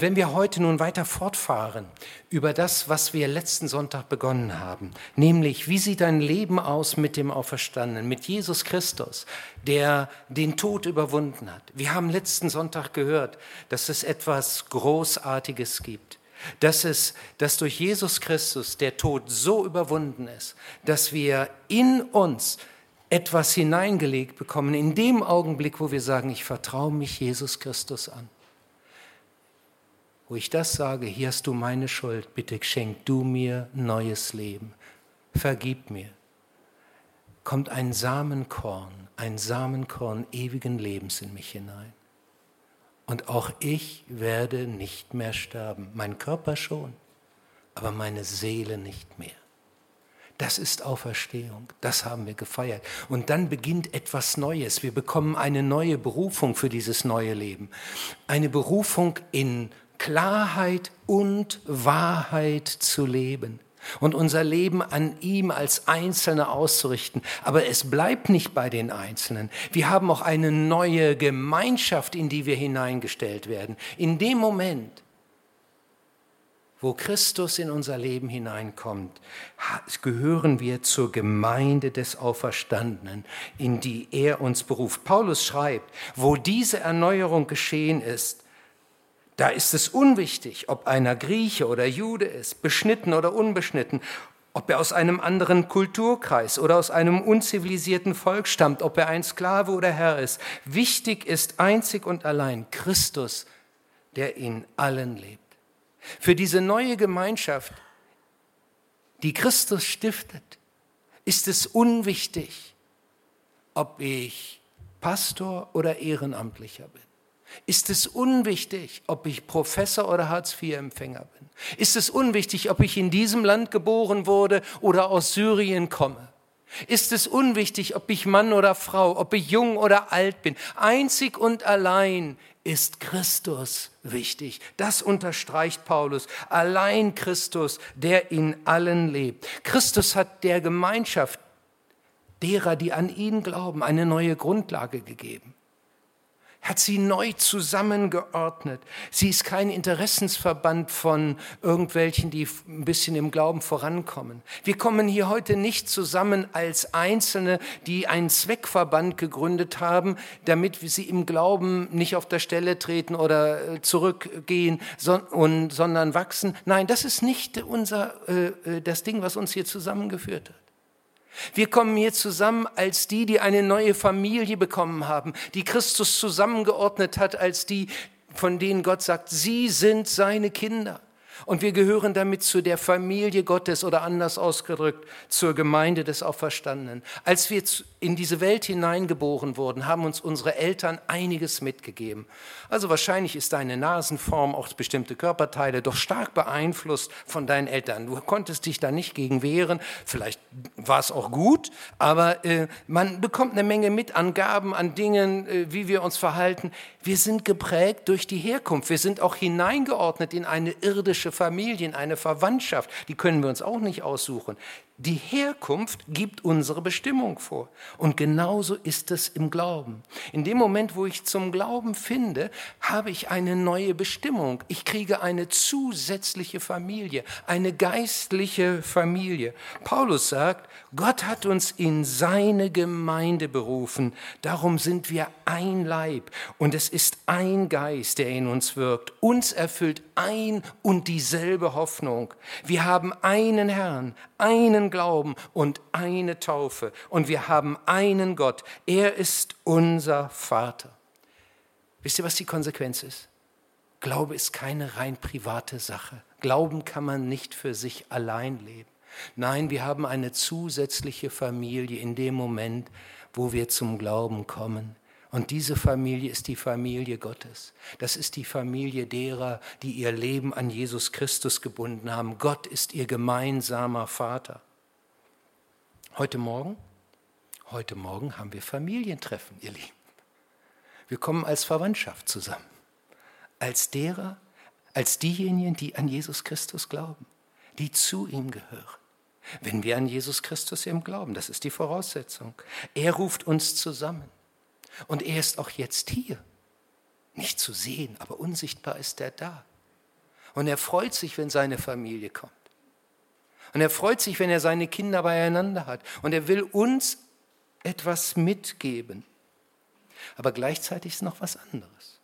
Wenn wir heute nun weiter fortfahren über das, was wir letzten Sonntag begonnen haben, nämlich wie sieht dein Leben aus mit dem Auferstandenen, mit Jesus Christus, der den Tod überwunden hat. Wir haben letzten Sonntag gehört, dass es etwas Großartiges gibt, dass es, dass durch Jesus Christus der Tod so überwunden ist, dass wir in uns etwas hineingelegt bekommen, in dem Augenblick, wo wir sagen, ich vertraue mich Jesus Christus an wo ich das sage, hier hast du meine Schuld, bitte schenk du mir neues Leben, vergib mir, kommt ein Samenkorn, ein Samenkorn ewigen Lebens in mich hinein. Und auch ich werde nicht mehr sterben, mein Körper schon, aber meine Seele nicht mehr. Das ist Auferstehung, das haben wir gefeiert. Und dann beginnt etwas Neues. Wir bekommen eine neue Berufung für dieses neue Leben. Eine Berufung in Klarheit und Wahrheit zu leben und unser Leben an ihm als Einzelne auszurichten. Aber es bleibt nicht bei den Einzelnen. Wir haben auch eine neue Gemeinschaft, in die wir hineingestellt werden. In dem Moment, wo Christus in unser Leben hineinkommt, gehören wir zur Gemeinde des Auferstandenen, in die er uns beruft. Paulus schreibt, wo diese Erneuerung geschehen ist, da ist es unwichtig, ob einer Grieche oder Jude ist, beschnitten oder unbeschnitten, ob er aus einem anderen Kulturkreis oder aus einem unzivilisierten Volk stammt, ob er ein Sklave oder Herr ist. Wichtig ist einzig und allein Christus, der in allen lebt. Für diese neue Gemeinschaft, die Christus stiftet, ist es unwichtig, ob ich Pastor oder Ehrenamtlicher bin. Ist es unwichtig, ob ich Professor oder Hartz-IV-Empfänger bin? Ist es unwichtig, ob ich in diesem Land geboren wurde oder aus Syrien komme? Ist es unwichtig, ob ich Mann oder Frau, ob ich jung oder alt bin? Einzig und allein ist Christus wichtig. Das unterstreicht Paulus. Allein Christus, der in allen lebt. Christus hat der Gemeinschaft derer, die an ihn glauben, eine neue Grundlage gegeben hat sie neu zusammengeordnet. Sie ist kein Interessensverband von irgendwelchen, die ein bisschen im Glauben vorankommen. Wir kommen hier heute nicht zusammen als Einzelne, die einen Zweckverband gegründet haben, damit sie im Glauben nicht auf der Stelle treten oder äh, zurückgehen, sondern wachsen. Nein, das ist nicht unser, äh, äh, das Ding, was uns hier zusammengeführt hat. Wir kommen hier zusammen als die, die eine neue Familie bekommen haben, die Christus zusammengeordnet hat als die, von denen Gott sagt, sie sind seine Kinder. Und wir gehören damit zu der Familie Gottes oder anders ausgedrückt zur Gemeinde des Auferstandenen. Als wir in diese Welt hineingeboren wurden, haben uns unsere Eltern einiges mitgegeben. Also wahrscheinlich ist deine Nasenform, auch bestimmte Körperteile, doch stark beeinflusst von deinen Eltern. Du konntest dich da nicht gegen wehren. Vielleicht war es auch gut, aber äh, man bekommt eine Menge Mitangaben an Dingen, äh, wie wir uns verhalten. Wir sind geprägt durch die Herkunft. Wir sind auch hineingeordnet in eine irdische Familie, in eine Verwandtschaft. Die können wir uns auch nicht aussuchen. Die Herkunft gibt unsere Bestimmung vor. Und genauso ist es im Glauben. In dem Moment, wo ich zum Glauben finde, habe ich eine neue Bestimmung. Ich kriege eine zusätzliche Familie, eine geistliche Familie. Paulus sagt, Gott hat uns in seine Gemeinde berufen. Darum sind wir ein Leib. Und es ist ein Geist, der in uns wirkt. Uns erfüllt ein und dieselbe Hoffnung. Wir haben einen Herrn, einen Glauben und eine Taufe. Und wir haben einen Gott. Er ist unser Vater. Wisst ihr, was die Konsequenz ist? Glaube ist keine rein private Sache. Glauben kann man nicht für sich allein leben. Nein, wir haben eine zusätzliche Familie in dem Moment, wo wir zum Glauben kommen. Und diese Familie ist die Familie Gottes. Das ist die Familie derer, die ihr Leben an Jesus Christus gebunden haben. Gott ist ihr gemeinsamer Vater. Heute Morgen, heute Morgen haben wir Familientreffen, ihr Lieben. Wir kommen als Verwandtschaft zusammen. Als derer, als diejenigen, die an Jesus Christus glauben, die zu ihm gehören. Wenn wir an Jesus Christus eben glauben, das ist die Voraussetzung. Er ruft uns zusammen. Und er ist auch jetzt hier. Nicht zu sehen, aber unsichtbar ist er da. Und er freut sich, wenn seine Familie kommt. Und er freut sich, wenn er seine Kinder beieinander hat. Und er will uns etwas mitgeben. Aber gleichzeitig ist noch was anderes.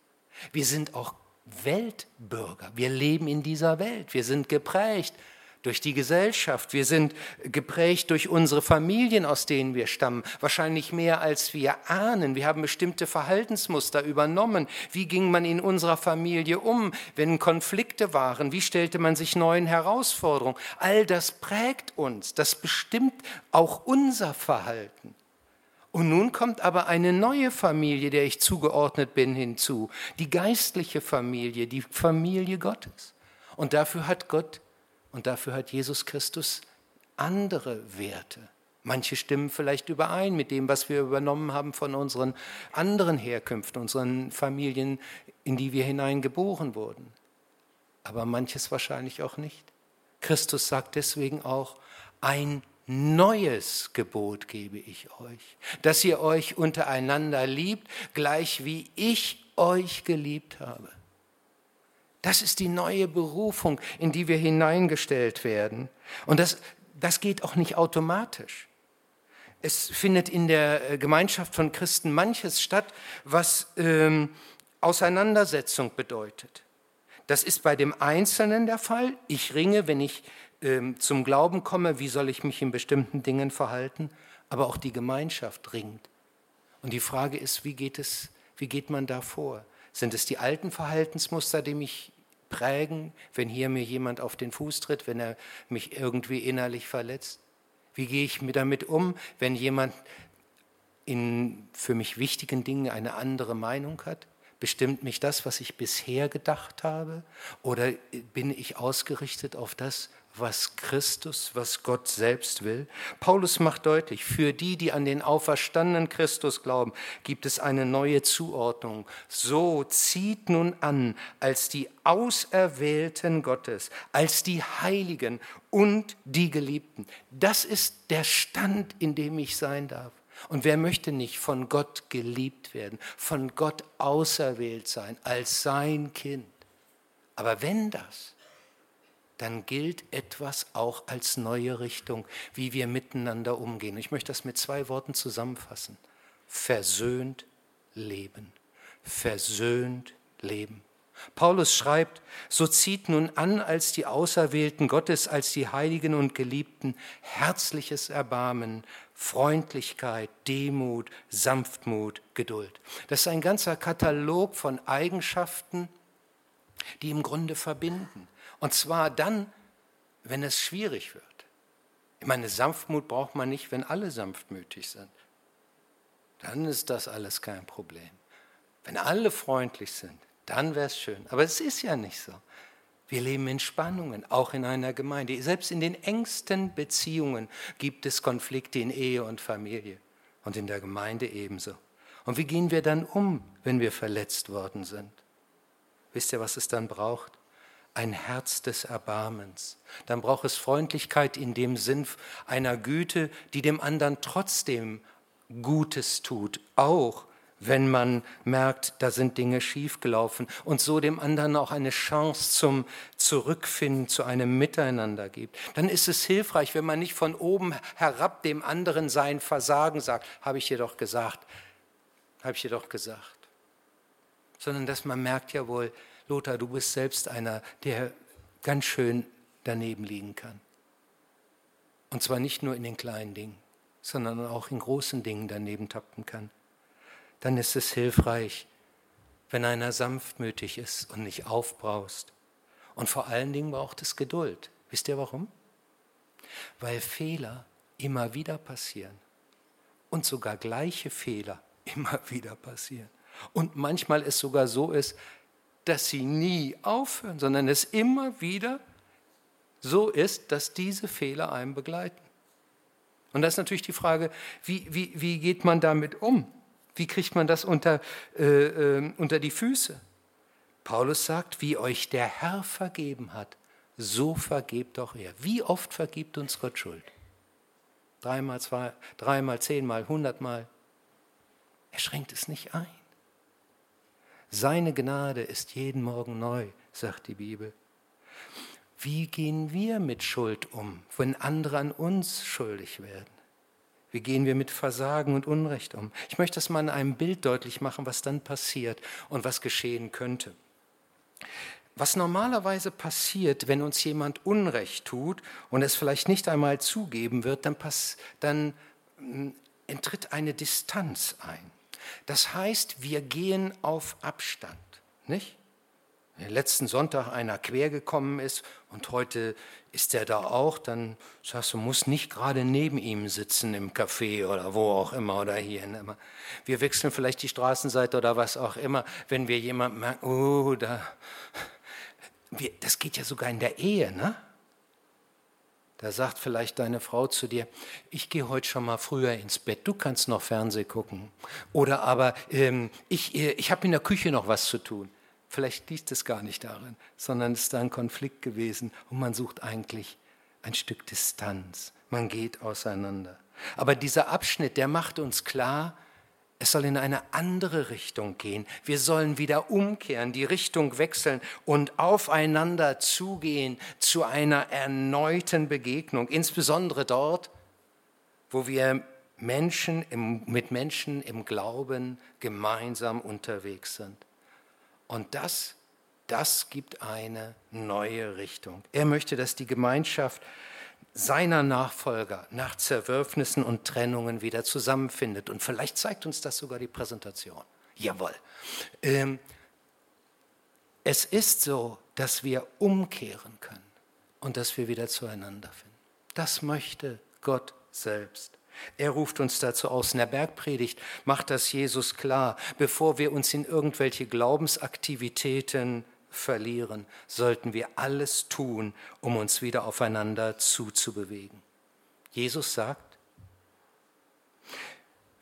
Wir sind auch Weltbürger. Wir leben in dieser Welt. Wir sind geprägt durch die Gesellschaft. Wir sind geprägt durch unsere Familien, aus denen wir stammen. Wahrscheinlich mehr, als wir ahnen. Wir haben bestimmte Verhaltensmuster übernommen. Wie ging man in unserer Familie um, wenn Konflikte waren? Wie stellte man sich neuen Herausforderungen? All das prägt uns. Das bestimmt auch unser Verhalten. Und nun kommt aber eine neue Familie, der ich zugeordnet bin, hinzu. Die geistliche Familie, die Familie Gottes. Und dafür hat Gott und dafür hat Jesus Christus andere Werte. Manche stimmen vielleicht überein mit dem, was wir übernommen haben von unseren anderen Herkünften, unseren Familien, in die wir hineingeboren wurden. Aber manches wahrscheinlich auch nicht. Christus sagt deswegen auch, ein neues Gebot gebe ich euch, dass ihr euch untereinander liebt, gleich wie ich euch geliebt habe. Das ist die neue Berufung, in die wir hineingestellt werden. Und das, das geht auch nicht automatisch. Es findet in der äh, Gemeinschaft von Christen manches statt, was ähm, Auseinandersetzung bedeutet. Das ist bei dem Einzelnen der Fall. Ich ringe, wenn ich ähm, zum Glauben komme, wie soll ich mich in bestimmten Dingen verhalten. Aber auch die Gemeinschaft ringt. Und die Frage ist, wie geht, es, wie geht man da vor? Sind es die alten Verhaltensmuster, die mich prägen, wenn hier mir jemand auf den Fuß tritt, wenn er mich irgendwie innerlich verletzt? Wie gehe ich damit um, wenn jemand in für mich wichtigen Dingen eine andere Meinung hat? Bestimmt mich das, was ich bisher gedacht habe? Oder bin ich ausgerichtet auf das, was Christus, was Gott selbst will. Paulus macht deutlich, für die, die an den auferstandenen Christus glauben, gibt es eine neue Zuordnung. So zieht nun an als die Auserwählten Gottes, als die Heiligen und die Geliebten. Das ist der Stand, in dem ich sein darf. Und wer möchte nicht von Gott geliebt werden, von Gott auserwählt sein, als sein Kind? Aber wenn das dann gilt etwas auch als neue Richtung, wie wir miteinander umgehen. Ich möchte das mit zwei Worten zusammenfassen. Versöhnt leben. Versöhnt leben. Paulus schreibt, so zieht nun an als die Auserwählten Gottes, als die Heiligen und Geliebten herzliches Erbarmen, Freundlichkeit, Demut, Sanftmut, Geduld. Das ist ein ganzer Katalog von Eigenschaften, die im Grunde verbinden. Und zwar dann, wenn es schwierig wird. Ich meine, Sanftmut braucht man nicht, wenn alle sanftmütig sind. Dann ist das alles kein Problem. Wenn alle freundlich sind, dann wäre es schön. Aber es ist ja nicht so. Wir leben in Spannungen, auch in einer Gemeinde. Selbst in den engsten Beziehungen gibt es Konflikte in Ehe und Familie und in der Gemeinde ebenso. Und wie gehen wir dann um, wenn wir verletzt worden sind? Wisst ihr, was es dann braucht? Ein Herz des Erbarmens. Dann braucht es Freundlichkeit in dem Sinn einer Güte, die dem anderen trotzdem Gutes tut, auch wenn man merkt, da sind Dinge schiefgelaufen und so dem anderen auch eine Chance zum Zurückfinden, zu einem Miteinander gibt. Dann ist es hilfreich, wenn man nicht von oben herab dem anderen sein Versagen sagt, habe ich dir doch gesagt, habe ich dir doch gesagt, sondern dass man merkt ja wohl, Lothar, du bist selbst einer, der ganz schön daneben liegen kann. Und zwar nicht nur in den kleinen Dingen, sondern auch in großen Dingen daneben tappen kann. Dann ist es hilfreich, wenn einer sanftmütig ist und nicht aufbraust. Und vor allen Dingen braucht es Geduld. Wisst ihr warum? Weil Fehler immer wieder passieren. Und sogar gleiche Fehler immer wieder passieren. Und manchmal es sogar so ist, dass sie nie aufhören, sondern es immer wieder so ist, dass diese Fehler einen begleiten. Und das ist natürlich die Frage, wie, wie, wie geht man damit um? Wie kriegt man das unter, äh, äh, unter die Füße? Paulus sagt, wie euch der Herr vergeben hat, so vergebt auch er. Wie oft vergibt uns Gott Schuld? Dreimal, zwei, dreimal, zehnmal, hundertmal. Er schränkt es nicht ein. Seine Gnade ist jeden Morgen neu, sagt die Bibel. wie gehen wir mit Schuld um, wenn andere an uns schuldig werden? Wie gehen wir mit Versagen und Unrecht um? Ich möchte das mal in einem Bild deutlich machen, was dann passiert und was geschehen könnte. Was normalerweise passiert, wenn uns jemand Unrecht tut und es vielleicht nicht einmal zugeben wird, dann, pass, dann hm, enttritt eine Distanz ein. Das heißt, wir gehen auf Abstand, nicht? Wenn letzten Sonntag einer quer gekommen ist und heute ist er da auch, dann sagst du, musst nicht gerade neben ihm sitzen im Café oder wo auch immer oder hier. Wir wechseln vielleicht die Straßenseite oder was auch immer, wenn wir jemanden merken, oh, da, das geht ja sogar in der Ehe, ne? Da sagt vielleicht deine Frau zu dir, ich gehe heute schon mal früher ins Bett, du kannst noch Fernseh gucken. Oder aber ähm, ich, äh, ich habe in der Küche noch was zu tun. Vielleicht liegt es gar nicht darin, sondern es ist da ein Konflikt gewesen und man sucht eigentlich ein Stück Distanz. Man geht auseinander. Aber dieser Abschnitt, der macht uns klar, es soll in eine andere Richtung gehen. Wir sollen wieder umkehren, die Richtung wechseln und aufeinander zugehen zu einer erneuten Begegnung, insbesondere dort, wo wir Menschen im, mit Menschen im Glauben gemeinsam unterwegs sind. Und das, das gibt eine neue Richtung. Er möchte, dass die Gemeinschaft seiner Nachfolger nach Zerwürfnissen und Trennungen wieder zusammenfindet. Und vielleicht zeigt uns das sogar die Präsentation. Jawohl. Ähm, es ist so, dass wir umkehren können und dass wir wieder zueinander finden. Das möchte Gott selbst. Er ruft uns dazu aus. In der Bergpredigt macht das Jesus klar. Bevor wir uns in irgendwelche Glaubensaktivitäten verlieren, sollten wir alles tun, um uns wieder aufeinander zuzubewegen. Jesus sagt,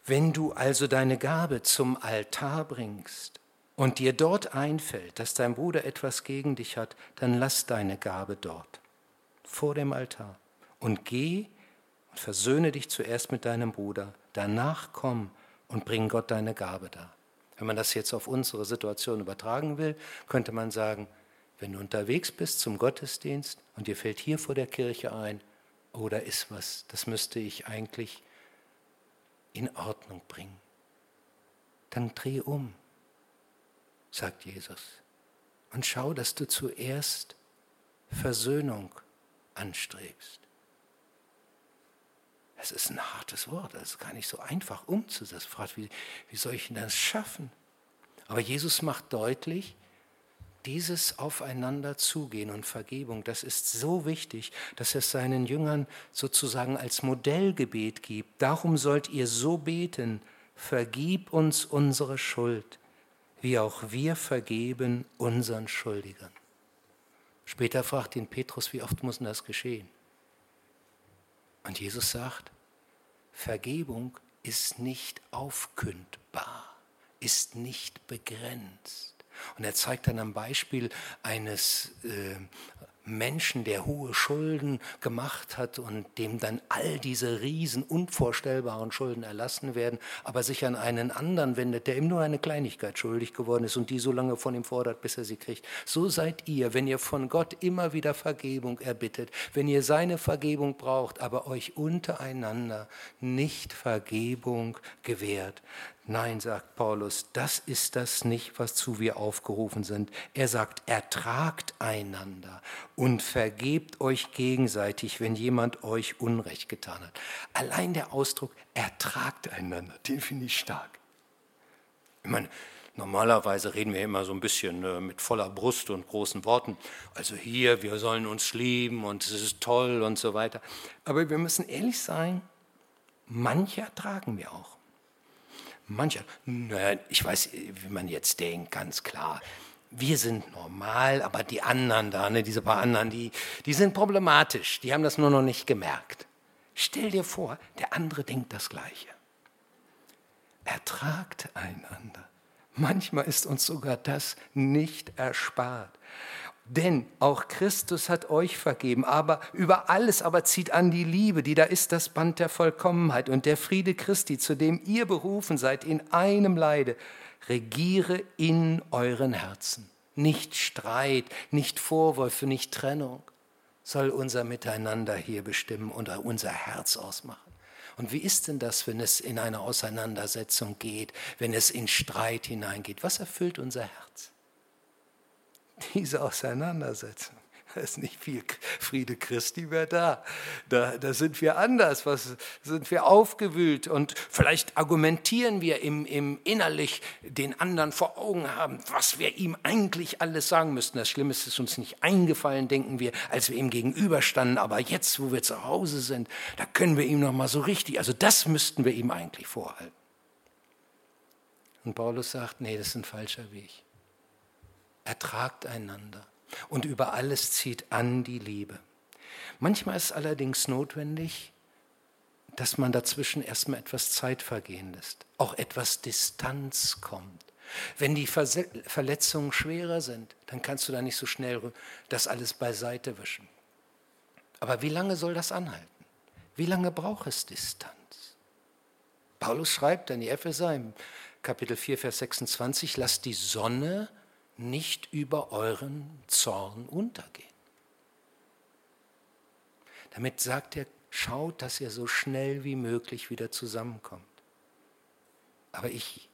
wenn du also deine Gabe zum Altar bringst und dir dort einfällt, dass dein Bruder etwas gegen dich hat, dann lass deine Gabe dort, vor dem Altar, und geh Versöhne dich zuerst mit deinem Bruder, danach komm und bring Gott deine Gabe dar. Wenn man das jetzt auf unsere Situation übertragen will, könnte man sagen, wenn du unterwegs bist zum Gottesdienst und dir fällt hier vor der Kirche ein, oh, da ist was, das müsste ich eigentlich in Ordnung bringen. Dann dreh um, sagt Jesus, und schau, dass du zuerst Versöhnung anstrebst. Es ist ein hartes Wort, das ist gar nicht so einfach umzusetzen. Fragt, wie, wie soll ich denn das schaffen? Aber Jesus macht deutlich, dieses Aufeinander zugehen und Vergebung, das ist so wichtig, dass es seinen Jüngern sozusagen als Modellgebet gibt. Darum sollt ihr so beten, vergib uns unsere Schuld, wie auch wir vergeben unseren Schuldigern. Später fragt ihn Petrus, wie oft muss denn das geschehen? Und Jesus sagt, Vergebung ist nicht aufkündbar, ist nicht begrenzt. Und er zeigt dann am Beispiel eines äh, Menschen, der hohe Schulden gemacht hat und dem dann all diese riesen unvorstellbaren Schulden erlassen werden, aber sich an einen anderen wendet, der ihm nur eine Kleinigkeit schuldig geworden ist und die so lange von ihm fordert, bis er sie kriegt. So seid ihr, wenn ihr von Gott immer wieder Vergebung erbittet, wenn ihr seine Vergebung braucht, aber euch untereinander nicht Vergebung gewährt, Nein, sagt Paulus, das ist das nicht, wozu wir aufgerufen sind. Er sagt, ertragt einander und vergebt euch gegenseitig, wenn jemand euch Unrecht getan hat. Allein der Ausdruck, ertragt einander, den finde ich stark. Ich meine, normalerweise reden wir immer so ein bisschen äh, mit voller Brust und großen Worten. Also hier, wir sollen uns lieben und es ist toll und so weiter. Aber wir müssen ehrlich sein, manche ertragen wir auch. Mancher, naja, ich weiß, wie man jetzt denkt, ganz klar. Wir sind normal, aber die anderen da, ne, diese paar anderen, die, die sind problematisch. Die haben das nur noch nicht gemerkt. Stell dir vor, der andere denkt das Gleiche. Ertragt einander. Manchmal ist uns sogar das nicht erspart. Denn auch Christus hat euch vergeben, aber über alles aber zieht an die Liebe, die da ist das Band der Vollkommenheit und der Friede Christi, zu dem ihr berufen seid in einem Leide, regiere in euren Herzen. Nicht Streit, nicht Vorwürfe, nicht Trennung, soll unser Miteinander hier bestimmen oder unser Herz ausmachen. Und wie ist denn das, wenn es in eine Auseinandersetzung geht, wenn es in Streit hineingeht? Was erfüllt unser Herz? Diese Auseinandersetzung. Da ist nicht viel Friede Christi mehr da. Da, da sind wir anders, was, sind wir aufgewühlt und vielleicht argumentieren wir im, im innerlich den anderen vor Augen haben, was wir ihm eigentlich alles sagen müssten. Das Schlimme ist, es uns nicht eingefallen, denken wir, als wir ihm gegenüberstanden. Aber jetzt, wo wir zu Hause sind, da können wir ihm noch mal so richtig. Also das müssten wir ihm eigentlich vorhalten. Und Paulus sagt, nee, das ist ein falscher Weg. Ertragt einander und über alles zieht an die Liebe. Manchmal ist allerdings notwendig, dass man dazwischen erstmal etwas Zeit vergehen lässt, auch etwas Distanz kommt. Wenn die Verletzungen schwerer sind, dann kannst du da nicht so schnell das alles beiseite wischen. Aber wie lange soll das anhalten? Wie lange braucht es Distanz? Paulus schreibt an die Epheser im Kapitel 4, Vers 26, lasst die Sonne nicht über euren Zorn untergehen. Damit sagt er, schaut, dass ihr so schnell wie möglich wieder zusammenkommt. Aber ich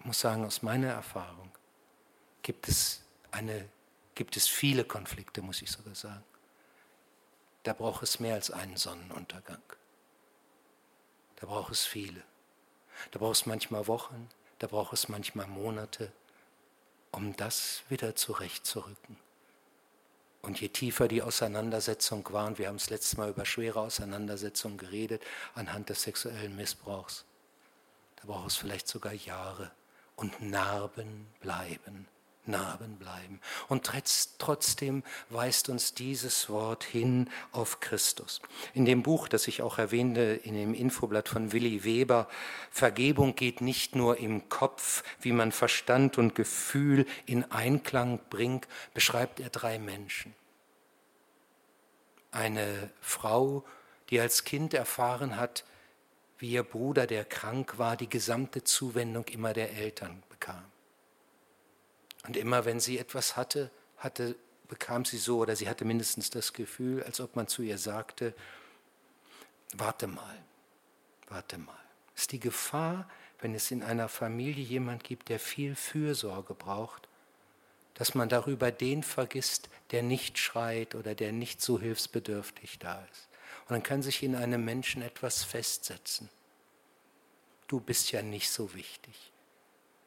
muss sagen, aus meiner Erfahrung gibt es, eine, gibt es viele Konflikte, muss ich sogar sagen. Da braucht es mehr als einen Sonnenuntergang. Da braucht es viele. Da braucht es manchmal Wochen, da braucht es manchmal Monate, um das wieder zurechtzurücken. Und je tiefer die Auseinandersetzung war, und wir haben das letzte Mal über schwere Auseinandersetzungen geredet, anhand des sexuellen Missbrauchs, da braucht es vielleicht sogar Jahre und Narben bleiben. Narben bleiben. Und trotzdem weist uns dieses Wort hin auf Christus. In dem Buch, das ich auch erwähnte, in dem Infoblatt von Willi Weber, Vergebung geht nicht nur im Kopf, wie man Verstand und Gefühl in Einklang bringt, beschreibt er drei Menschen. Eine Frau, die als Kind erfahren hat, wie ihr Bruder, der krank war, die gesamte Zuwendung immer der Eltern bekam und immer wenn sie etwas hatte, hatte, bekam sie so, oder sie hatte mindestens das Gefühl, als ob man zu ihr sagte, warte mal, warte mal. Ist die Gefahr, wenn es in einer Familie jemand gibt, der viel Fürsorge braucht, dass man darüber den vergisst, der nicht schreit oder der nicht so hilfsbedürftig da ist. Und dann kann sich in einem Menschen etwas festsetzen. Du bist ja nicht so wichtig.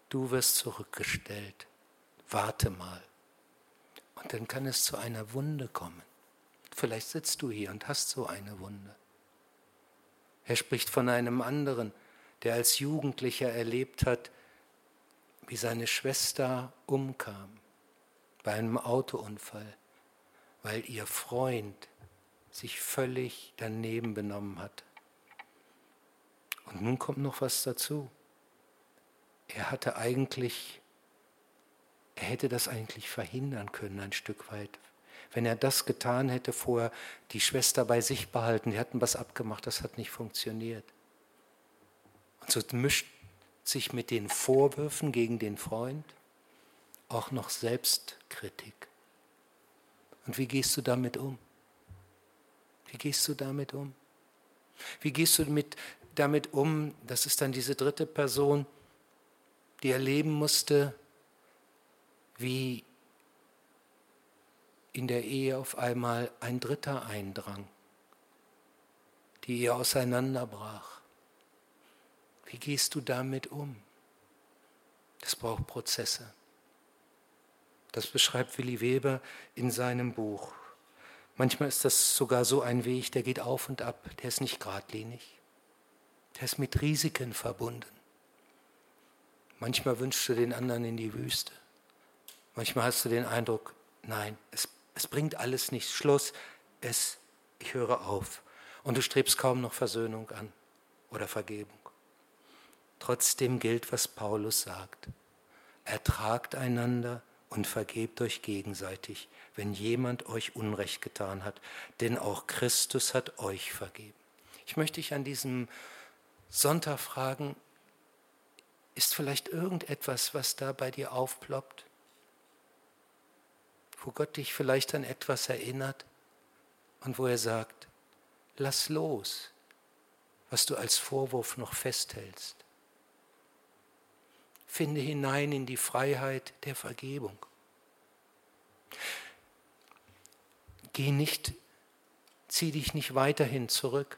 Du wirst zurückgestellt warte mal. Und dann kann es zu einer Wunde kommen. Vielleicht sitzt du hier und hast so eine Wunde. Er spricht von einem anderen, der als Jugendlicher erlebt hat, wie seine Schwester umkam bei einem Autounfall, weil ihr Freund sich völlig daneben benommen hat. Und nun kommt noch was dazu. Er hatte eigentlich er hätte das eigentlich verhindern können, ein Stück weit. Wenn er das getan hätte, vorher die Schwester bei sich behalten, die hatten was abgemacht, das hat nicht funktioniert. Und so mischt sich mit den Vorwürfen gegen den Freund auch noch Selbstkritik. Und wie gehst du damit um? Wie gehst du damit um? Wie gehst du mit, damit um, das ist dann diese dritte Person, die erleben musste, wie in der Ehe auf einmal ein Dritter eindrang, die Ehe auseinanderbrach. Wie gehst du damit um? Das braucht Prozesse. Das beschreibt Willi Weber in seinem Buch. Manchmal ist das sogar so ein Weg, der geht auf und ab, der ist nicht geradlinig. Der ist mit Risiken verbunden. Manchmal wünschst du den anderen in die Wüste. Manchmal hast du den Eindruck, nein, es, es bringt alles nichts. Schluss, es, ich höre auf. Und du strebst kaum noch Versöhnung an oder Vergebung. Trotzdem gilt, was Paulus sagt. Ertragt einander und vergebt euch gegenseitig, wenn jemand euch Unrecht getan hat, denn auch Christus hat euch vergeben. Ich möchte dich an diesem Sonntag fragen, ist vielleicht irgendetwas, was da bei dir aufploppt? Wo Gott dich vielleicht an etwas erinnert, und wo er sagt, lass los, was du als Vorwurf noch festhältst. Finde hinein in die Freiheit der Vergebung. Geh nicht, zieh dich nicht weiterhin zurück.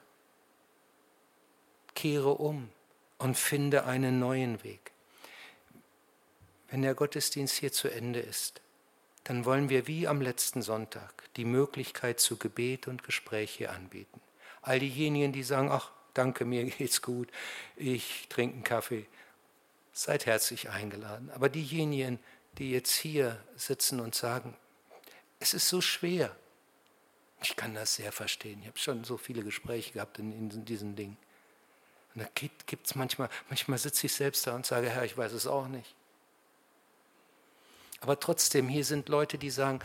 Kehre um und finde einen neuen Weg. Wenn der Gottesdienst hier zu Ende ist, dann wollen wir wie am letzten Sonntag die Möglichkeit zu Gebet und Gespräch hier anbieten. All diejenigen, die sagen, ach, danke, mir geht's gut, ich trinke einen Kaffee, seid herzlich eingeladen. Aber diejenigen, die jetzt hier sitzen und sagen, es ist so schwer, ich kann das sehr verstehen. Ich habe schon so viele Gespräche gehabt in, in diesen Dingen. Und da gibt es manchmal, manchmal sitze ich selbst da und sage, Herr, ich weiß es auch nicht. Aber trotzdem, hier sind Leute, die sagen,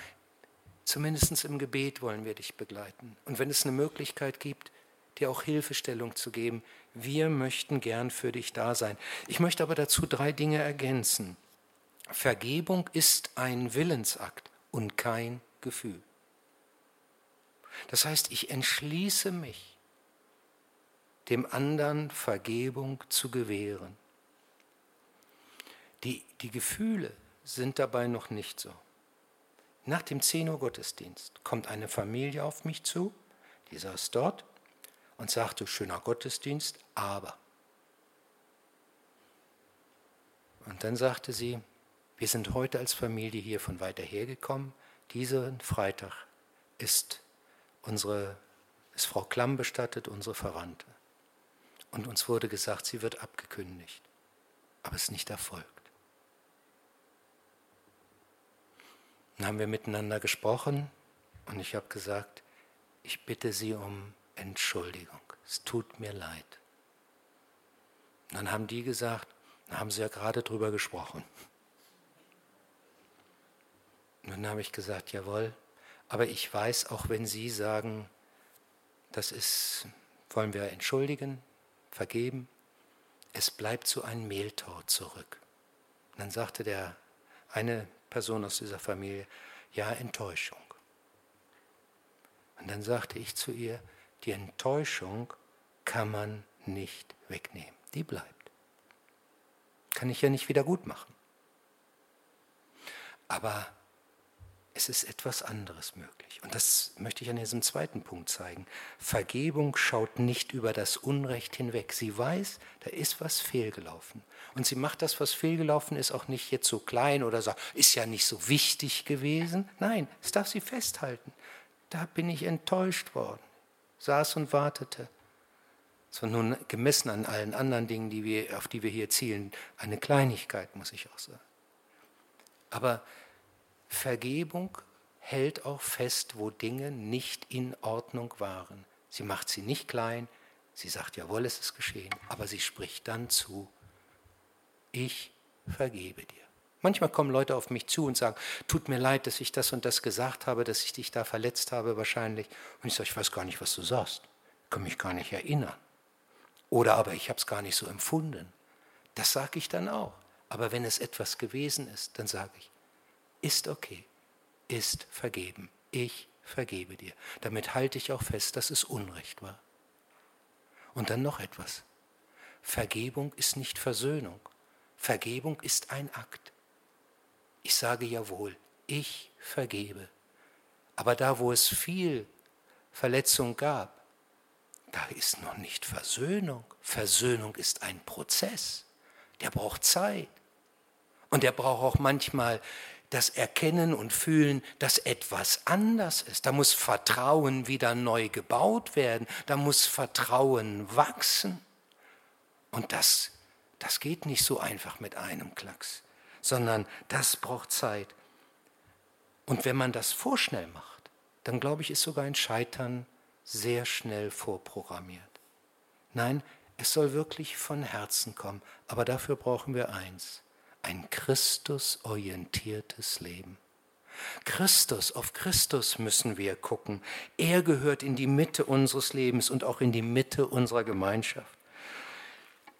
zumindest im Gebet wollen wir dich begleiten. Und wenn es eine Möglichkeit gibt, dir auch Hilfestellung zu geben, wir möchten gern für dich da sein. Ich möchte aber dazu drei Dinge ergänzen. Vergebung ist ein Willensakt und kein Gefühl. Das heißt, ich entschließe mich, dem anderen Vergebung zu gewähren. Die, die Gefühle sind dabei noch nicht so. Nach dem 10 Uhr Gottesdienst kommt eine Familie auf mich zu, die saß dort und sagte, schöner Gottesdienst, aber. Und dann sagte sie, wir sind heute als Familie hier von weiter her gekommen. Diesen Freitag ist, unsere, ist Frau Klamm bestattet, unsere Verwandte. Und uns wurde gesagt, sie wird abgekündigt. Aber es ist nicht erfolgt. Dann haben wir miteinander gesprochen und ich habe gesagt, ich bitte Sie um Entschuldigung. Es tut mir leid. Und dann haben die gesagt, da haben Sie ja gerade drüber gesprochen. Und dann habe ich gesagt, jawohl, aber ich weiß, auch wenn Sie sagen, das ist, wollen wir entschuldigen, vergeben, es bleibt so ein Mehltau zurück. Und dann sagte der eine Person aus dieser Familie, ja, Enttäuschung. Und dann sagte ich zu ihr, die Enttäuschung kann man nicht wegnehmen, die bleibt. Kann ich ja nicht wieder gut machen. Aber es ist etwas anderes möglich. Und das möchte ich an diesem zweiten Punkt zeigen. Vergebung schaut nicht über das Unrecht hinweg. Sie weiß, da ist was fehlgelaufen. Und sie macht das, was fehlgelaufen ist, auch nicht jetzt so klein oder sagt, ist ja nicht so wichtig gewesen. Nein, es darf sie festhalten. Da bin ich enttäuscht worden. Saß und wartete. Es war nun gemessen an allen anderen Dingen, die wir, auf die wir hier zielen, eine Kleinigkeit, muss ich auch sagen. Aber Vergebung hält auch fest, wo Dinge nicht in Ordnung waren. Sie macht sie nicht klein, sie sagt, jawohl, es ist geschehen, aber sie spricht dann zu, ich vergebe dir. Manchmal kommen Leute auf mich zu und sagen, tut mir leid, dass ich das und das gesagt habe, dass ich dich da verletzt habe wahrscheinlich. Und ich sage, ich weiß gar nicht, was du sagst. Ich kann mich gar nicht erinnern. Oder aber ich habe es gar nicht so empfunden. Das sage ich dann auch. Aber wenn es etwas gewesen ist, dann sage ich, ist okay, ist vergeben. Ich vergebe dir. Damit halte ich auch fest, dass es Unrecht war. Und dann noch etwas. Vergebung ist nicht Versöhnung. Vergebung ist ein Akt. Ich sage jawohl, ich vergebe. Aber da, wo es viel Verletzung gab, da ist noch nicht Versöhnung. Versöhnung ist ein Prozess. Der braucht Zeit. Und der braucht auch manchmal das Erkennen und Fühlen, dass etwas anders ist. Da muss Vertrauen wieder neu gebaut werden, da muss Vertrauen wachsen. Und das, das geht nicht so einfach mit einem Klacks, sondern das braucht Zeit. Und wenn man das vorschnell macht, dann glaube ich, ist sogar ein Scheitern sehr schnell vorprogrammiert. Nein, es soll wirklich von Herzen kommen, aber dafür brauchen wir eins, ein Christus-orientiertes Leben. Christus, auf Christus müssen wir gucken. Er gehört in die Mitte unseres Lebens und auch in die Mitte unserer Gemeinschaft.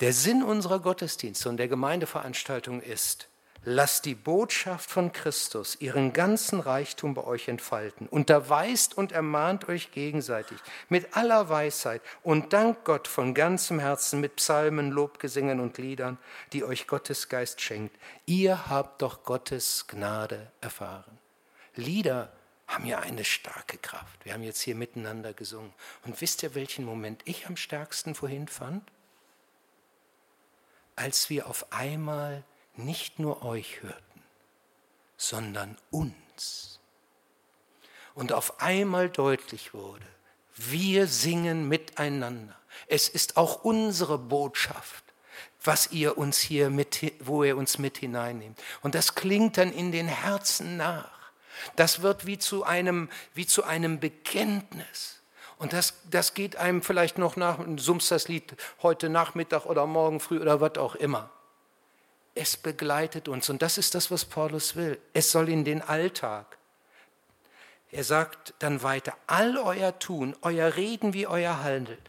Der Sinn unserer Gottesdienste und der Gemeindeveranstaltung ist, Lasst die Botschaft von Christus ihren ganzen Reichtum bei euch entfalten. Unterweist und ermahnt euch gegenseitig mit aller Weisheit und dankt Gott von ganzem Herzen mit Psalmen, Lobgesängen und Liedern, die euch Gottes Geist schenkt. Ihr habt doch Gottes Gnade erfahren. Lieder haben ja eine starke Kraft. Wir haben jetzt hier miteinander gesungen. Und wisst ihr, welchen Moment ich am stärksten vorhin fand? Als wir auf einmal nicht nur euch hörten, sondern uns. Und auf einmal deutlich wurde, wir singen miteinander. Es ist auch unsere Botschaft, was ihr uns hier mit, wo ihr uns mit hineinnehmt. Und das klingt dann in den Herzen nach. Das wird wie zu einem, wie zu einem Bekenntnis. Und das, das geht einem vielleicht noch nach, summst das Lied heute Nachmittag oder morgen früh oder was auch immer es begleitet uns. Und das ist das, was Paulus will. Es soll in den Alltag. Er sagt dann weiter, all euer Tun, euer Reden wie euer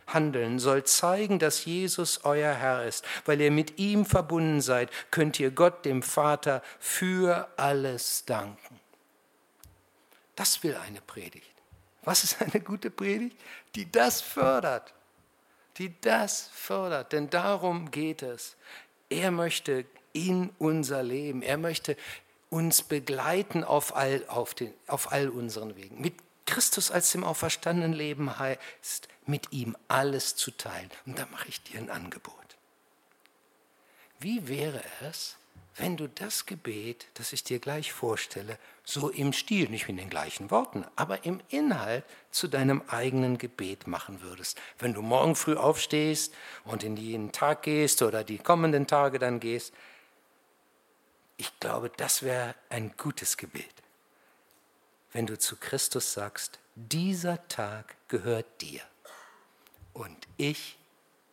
Handeln soll zeigen, dass Jesus euer Herr ist. Weil ihr mit ihm verbunden seid, könnt ihr Gott, dem Vater, für alles danken. Das will eine Predigt. Was ist eine gute Predigt? Die das fördert. Die das fördert. Denn darum geht es. Er möchte in unser Leben. Er möchte uns begleiten auf all, auf, den, auf all unseren Wegen. Mit Christus als dem auferstandenen Leben heißt, mit ihm alles zu teilen. Und da mache ich dir ein Angebot. Wie wäre es, wenn du das Gebet, das ich dir gleich vorstelle, so im Stil, nicht in den gleichen Worten, aber im Inhalt zu deinem eigenen Gebet machen würdest. Wenn du morgen früh aufstehst und in jeden Tag gehst oder die kommenden Tage dann gehst, glaube, das wäre ein gutes Gebet. Wenn du zu Christus sagst, dieser Tag gehört dir und ich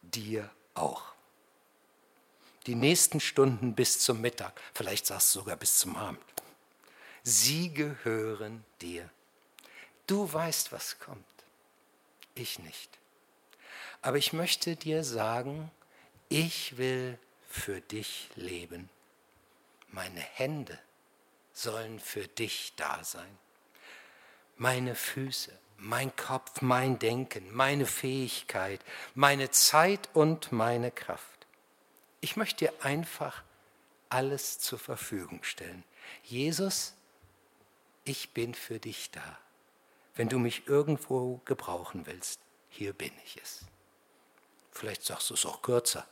dir auch. Die nächsten Stunden bis zum Mittag, vielleicht sagst du sogar bis zum Abend. Sie gehören dir. Du weißt, was kommt. Ich nicht. Aber ich möchte dir sagen, ich will für dich leben. Meine Hände sollen für dich da sein. Meine Füße, mein Kopf, mein Denken, meine Fähigkeit, meine Zeit und meine Kraft. Ich möchte dir einfach alles zur Verfügung stellen. Jesus, ich bin für dich da. Wenn du mich irgendwo gebrauchen willst, hier bin ich es. Vielleicht sagst du es auch kürzer.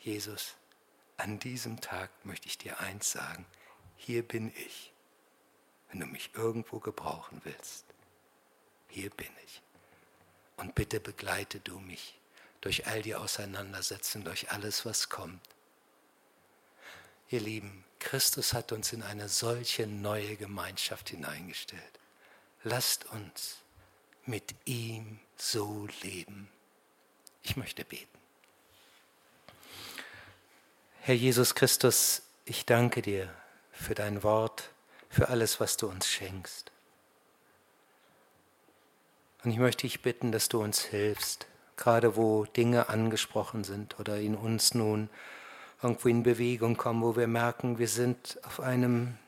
Jesus, an diesem Tag möchte ich dir eins sagen, hier bin ich, wenn du mich irgendwo gebrauchen willst. Hier bin ich. Und bitte begleite du mich durch all die Auseinandersetzungen, durch alles, was kommt. Ihr Lieben, Christus hat uns in eine solche neue Gemeinschaft hineingestellt. Lasst uns mit ihm so leben. Ich möchte beten. Herr Jesus Christus, ich danke dir für dein Wort, für alles, was du uns schenkst. Und ich möchte dich bitten, dass du uns hilfst, gerade wo Dinge angesprochen sind oder in uns nun irgendwo in Bewegung kommen, wo wir merken, wir sind auf einem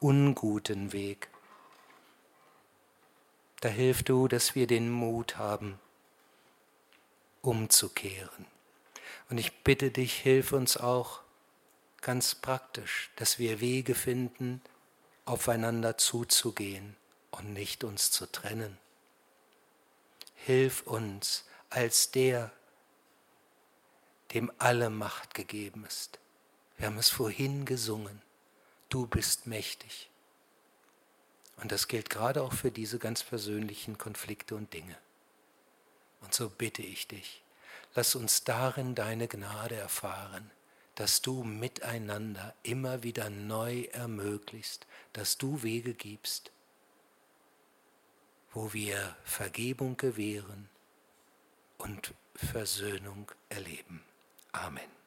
unguten Weg. Da hilf du, dass wir den Mut haben, umzukehren und ich bitte dich, hilf uns auch ganz praktisch, dass wir Wege finden, aufeinander zuzugehen und nicht uns zu trennen. Hilf uns als der, dem alle Macht gegeben ist. Wir haben es vorhin gesungen. Du bist mächtig. Und das gilt gerade auch für diese ganz persönlichen Konflikte und Dinge. Und so bitte ich dich, Lass uns darin deine Gnade erfahren, dass du miteinander immer wieder neu ermöglichst, dass du Wege gibst, wo wir Vergebung gewähren und Versöhnung erleben. Amen.